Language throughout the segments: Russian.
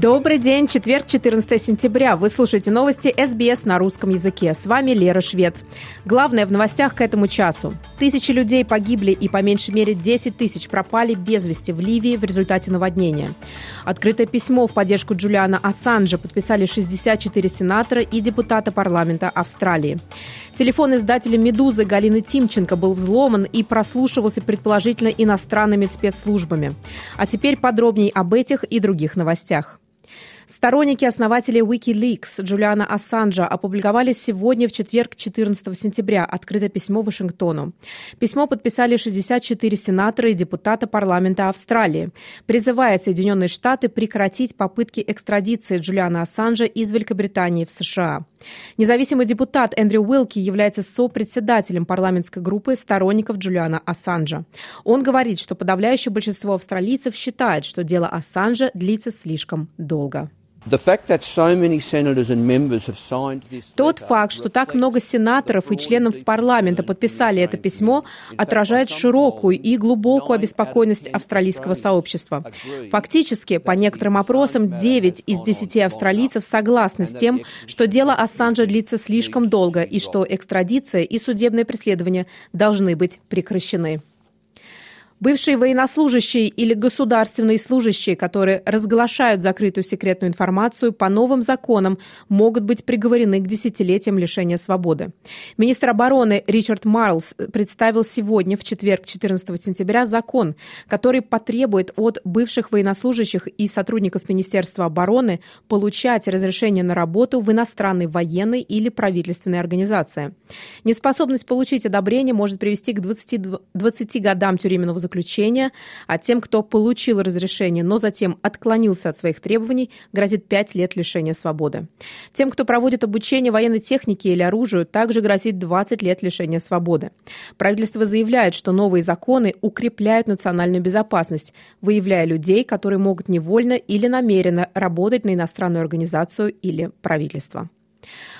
Добрый день, четверг, 14 сентября. Вы слушаете новости СБС на русском языке. С вами Лера Швец. Главное в новостях к этому часу. Тысячи людей погибли и по меньшей мере 10 тысяч пропали без вести в Ливии в результате наводнения. Открытое письмо в поддержку Джулиана Ассанжа подписали 64 сенатора и депутата парламента Австралии. Телефон издателя «Медузы» Галины Тимченко был взломан и прослушивался предположительно иностранными спецслужбами. А теперь подробней об этих и других новостях. Сторонники основателей Wikileaks Джулиана Ассанжа опубликовали сегодня, в четверг, 14 сентября, открытое письмо Вашингтону. Письмо подписали 64 сенатора и депутата парламента Австралии, призывая Соединенные Штаты прекратить попытки экстрадиции Джулиана Ассанжа из Великобритании в США. Независимый депутат Эндрю Уилки является сопредседателем парламентской группы сторонников Джулиана Ассанжа. Он говорит, что подавляющее большинство австралийцев считает, что дело Ассанжа длится слишком долго. Тот факт, что так много сенаторов и членов парламента подписали это письмо, отражает широкую и глубокую обеспокоенность австралийского сообщества. Фактически, по некоторым опросам, 9 из 10 австралийцев согласны с тем, что дело Ассанжа длится слишком долго и что экстрадиция и судебное преследование должны быть прекращены. Бывшие военнослужащие или государственные служащие, которые разглашают закрытую секретную информацию, по новым законам могут быть приговорены к десятилетиям лишения свободы. Министр обороны Ричард Марлс представил сегодня, в четверг, 14 сентября, закон, который потребует от бывших военнослужащих и сотрудников Министерства обороны получать разрешение на работу в иностранной военной или правительственной организации. Неспособность получить одобрение может привести к 20, 20 годам тюремного заключения, а тем, кто получил разрешение, но затем отклонился от своих требований, грозит 5 лет лишения свободы. Тем, кто проводит обучение военной технике или оружию, также грозит 20 лет лишения свободы. Правительство заявляет, что новые законы укрепляют национальную безопасность, выявляя людей, которые могут невольно или намеренно работать на иностранную организацию или правительство.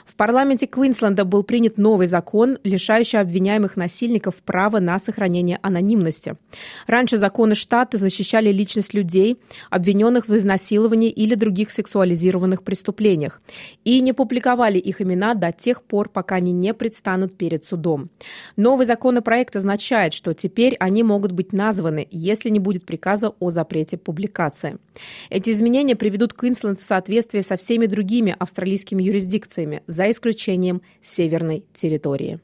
В парламенте Квинсленда был принят новый закон, лишающий обвиняемых насильников права на сохранение анонимности. Раньше законы штата защищали личность людей, обвиненных в изнасиловании или других сексуализированных преступлениях, и не публиковали их имена до тех пор, пока они не предстанут перед судом. Новый законопроект означает, что теперь они могут быть названы, если не будет приказа о запрете публикации. Эти изменения приведут Квинсленд в соответствие со всеми другими австралийскими юрисдикциями, за исключением северной территории.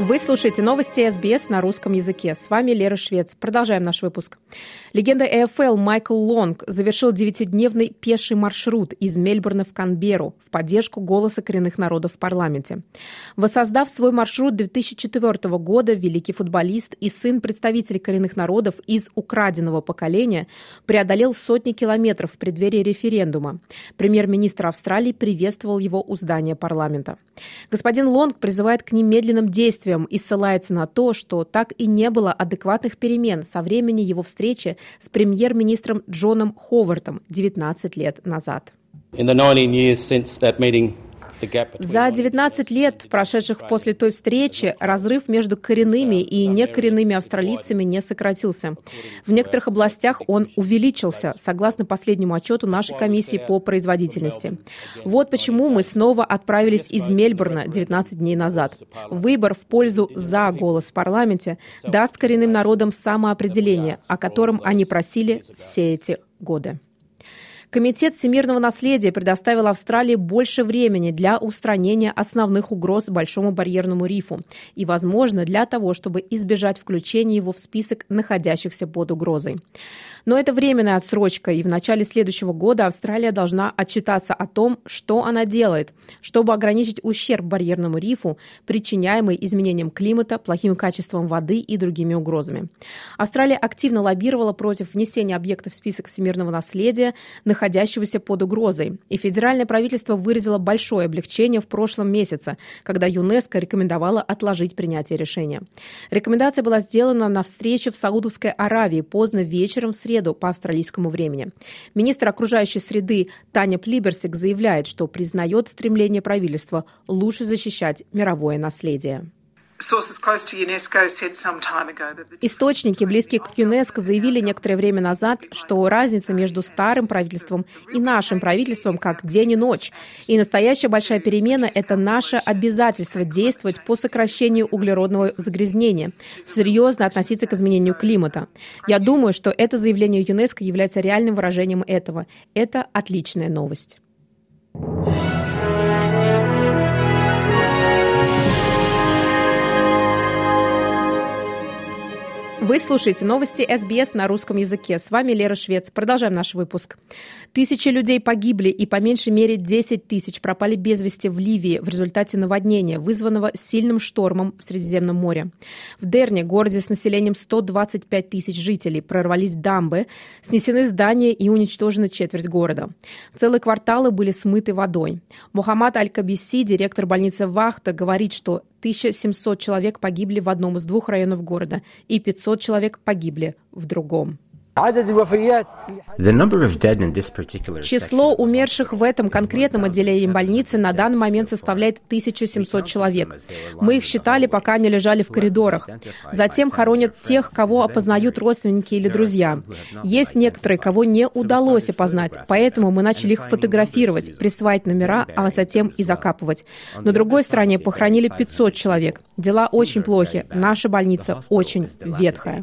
Вы слушаете новости СБС на русском языке. С вами Лера Швец. Продолжаем наш выпуск. Легенда АФЛ Майкл Лонг завершил девятидневный пеший маршрут из Мельбурна в Канберу в поддержку голоса коренных народов в парламенте. Воссоздав свой маршрут 2004 года, великий футболист и сын представителей коренных народов из украденного поколения преодолел сотни километров в преддверии референдума. Премьер-министр Австралии приветствовал его у здания парламента. Господин Лонг призывает к немедленным действиям действиям и ссылается на то, что так и не было адекватных перемен со времени его встречи с премьер-министром Джоном Ховардом 19 лет назад. In the 19 years since that meeting, за 19 лет, прошедших после той встречи, разрыв между коренными и некоренными австралийцами не сократился. В некоторых областях он увеличился, согласно последнему отчету нашей комиссии по производительности. Вот почему мы снова отправились из Мельбурна 19 дней назад. Выбор в пользу «за» голос в парламенте даст коренным народам самоопределение, о котором они просили все эти годы. Комитет всемирного наследия предоставил Австралии больше времени для устранения основных угроз Большому барьерному рифу и, возможно, для того, чтобы избежать включения его в список находящихся под угрозой. Но это временная отсрочка, и в начале следующего года Австралия должна отчитаться о том, что она делает, чтобы ограничить ущерб барьерному рифу, причиняемый изменением климата, плохим качеством воды и другими угрозами. Австралия активно лоббировала против внесения объектов в список всемирного наследия, находящегося под угрозой, и федеральное правительство выразило большое облегчение в прошлом месяце, когда ЮНЕСКО рекомендовало отложить принятие решения. Рекомендация была сделана на встрече в Саудовской Аравии поздно вечером в среду среду по австралийскому времени. Министр окружающей среды Таня Плиберсик заявляет, что признает стремление правительства лучше защищать мировое наследие. Источники, близкие к ЮНЕСКО, заявили некоторое время назад, что разница между старым правительством и нашим правительством как день и ночь. И настоящая большая перемена – это наше обязательство действовать по сокращению углеродного загрязнения, серьезно относиться к изменению климата. Я думаю, что это заявление ЮНЕСКО является реальным выражением этого. Это отличная новость. Вы слушаете новости СБС на русском языке. С вами Лера Швец. Продолжаем наш выпуск. Тысячи людей погибли и по меньшей мере 10 тысяч пропали без вести в Ливии в результате наводнения, вызванного сильным штормом в Средиземном море. В Дерне, городе с населением 125 тысяч жителей, прорвались дамбы, снесены здания и уничтожена четверть города. Целые кварталы были смыты водой. Мухаммад Аль-Кабиси, директор больницы Вахта, говорит, что 1700 человек погибли в одном из двух районов города и 500 человек погибли в другом. Число умерших в этом конкретном отделении больницы на данный момент составляет 1700 человек. Мы их считали, пока они лежали в коридорах. Затем хоронят тех, кого опознают родственники или друзья. Есть некоторые, кого не удалось опознать, поэтому мы начали их фотографировать, присваивать номера, а затем и закапывать. На другой стороне похоронили 500 человек. Дела очень плохи. Наша больница очень ветхая.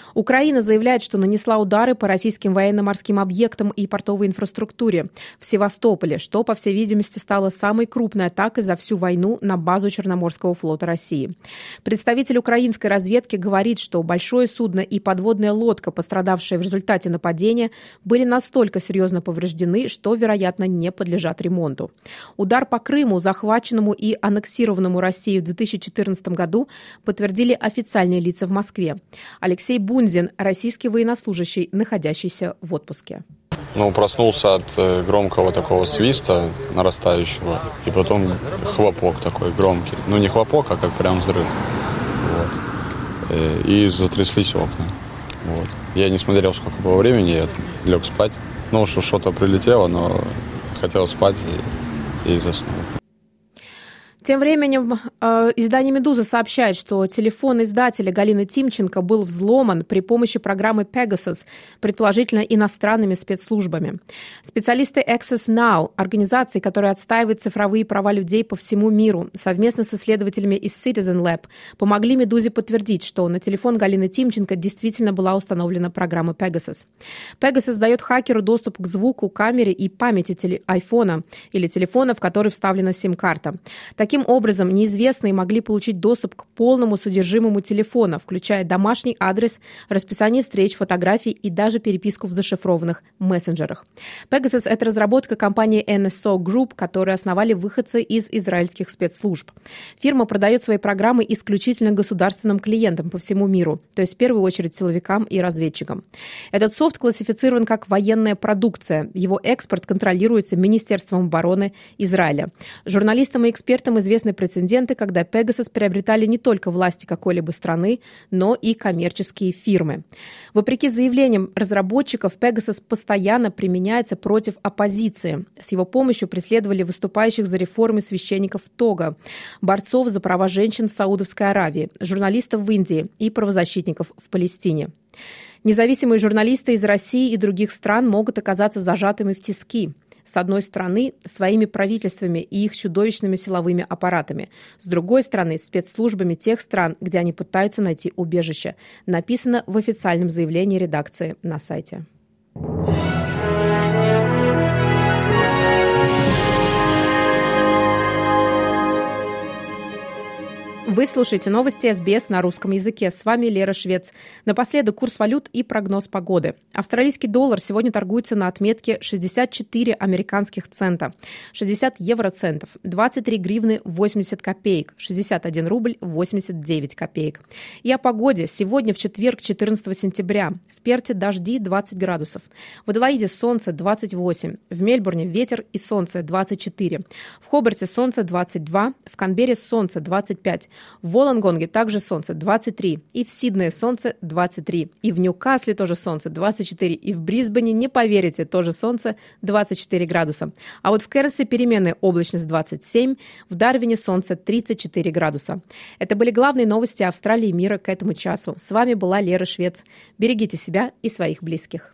Украина заявляет, что нанесла удары по российским военно-морским объектам и портовой инфраструктуре в Севастополе, что, по всей видимости, стало самой крупной атакой за всю войну на базу Черноморского флота России. Представитель украинской разведки говорит, что большое судно и подводная лодка, пострадавшие в результате нападения, были настолько серьезно повреждены, что, вероятно, не подлежат ремонту. Удар по Крыму, захваченному и аннексированному Россией в 2014 году, подтвердили официальные лица в Москве. Алексей Бун Фрунзин, российский военнослужащий, находящийся в отпуске. Ну, проснулся от э, громкого такого свиста нарастающего, и потом хлопок такой громкий. Ну, не хлопок, а как прям взрыв. Вот. Э, и затряслись окна. Вот. Я не смотрел, сколько было времени, я лег спать. Ну, что что-то прилетело, но хотел спать и, и заснул. Тем временем э, издание «Медуза» сообщает, что телефон издателя Галины Тимченко был взломан при помощи программы Pegasus, предположительно иностранными спецслужбами. Специалисты Access Now, организации, которая отстаивает цифровые права людей по всему миру, совместно с исследователями из Citizen Lab, помогли «Медузе» подтвердить, что на телефон Галины Тимченко действительно была установлена программа Pegasus. Pegasus дает хакеру доступ к звуку, камере и памяти теле- айфона или телефона, в который вставлена сим-карта. Таким образом, неизвестные могли получить доступ к полному содержимому телефона, включая домашний адрес, расписание встреч, фотографий и даже переписку в зашифрованных мессенджерах. Pegasus – это разработка компании NSO Group, которую основали выходцы из израильских спецслужб. Фирма продает свои программы исключительно государственным клиентам по всему миру, то есть в первую очередь силовикам и разведчикам. Этот софт классифицирован как военная продукция. Его экспорт контролируется Министерством обороны Израиля. Журналистам и экспертам известны прецеденты, когда Pegasus приобретали не только власти какой-либо страны, но и коммерческие фирмы. Вопреки заявлениям разработчиков, Pegasus постоянно применяется против оппозиции. С его помощью преследовали выступающих за реформы священников Тога, борцов за права женщин в Саудовской Аравии, журналистов в Индии и правозащитников в Палестине. Независимые журналисты из России и других стран могут оказаться зажатыми в тиски. С одной стороны, своими правительствами и их чудовищными силовыми аппаратами. С другой стороны, спецслужбами тех стран, где они пытаются найти убежище. Написано в официальном заявлении редакции на сайте. Вы слушаете новости СБС на русском языке. С вами Лера Швец. Напоследок курс валют и прогноз погоды. Австралийский доллар сегодня торгуется на отметке 64 американских цента, 60 евроцентов, 23 гривны 80 копеек, 61 рубль 89 копеек. И о погоде. Сегодня в четверг, 14 сентября. В Перте дожди 20 градусов. В Аделаиде солнце 28. В Мельбурне ветер и солнце 24. В Хобарте солнце 22. В Канберре солнце 25. В Волонгонге также солнце 23. И в Сиднее солнце 23. И в Ньюкасле тоже солнце 24. И в Брисбене, не поверите, тоже солнце 24 градуса. А вот в Керсе переменная облачность 27. В Дарвине солнце 34 градуса. Это были главные новости Австралии и мира к этому часу. С вами была Лера Швец. Берегите себя и своих близких.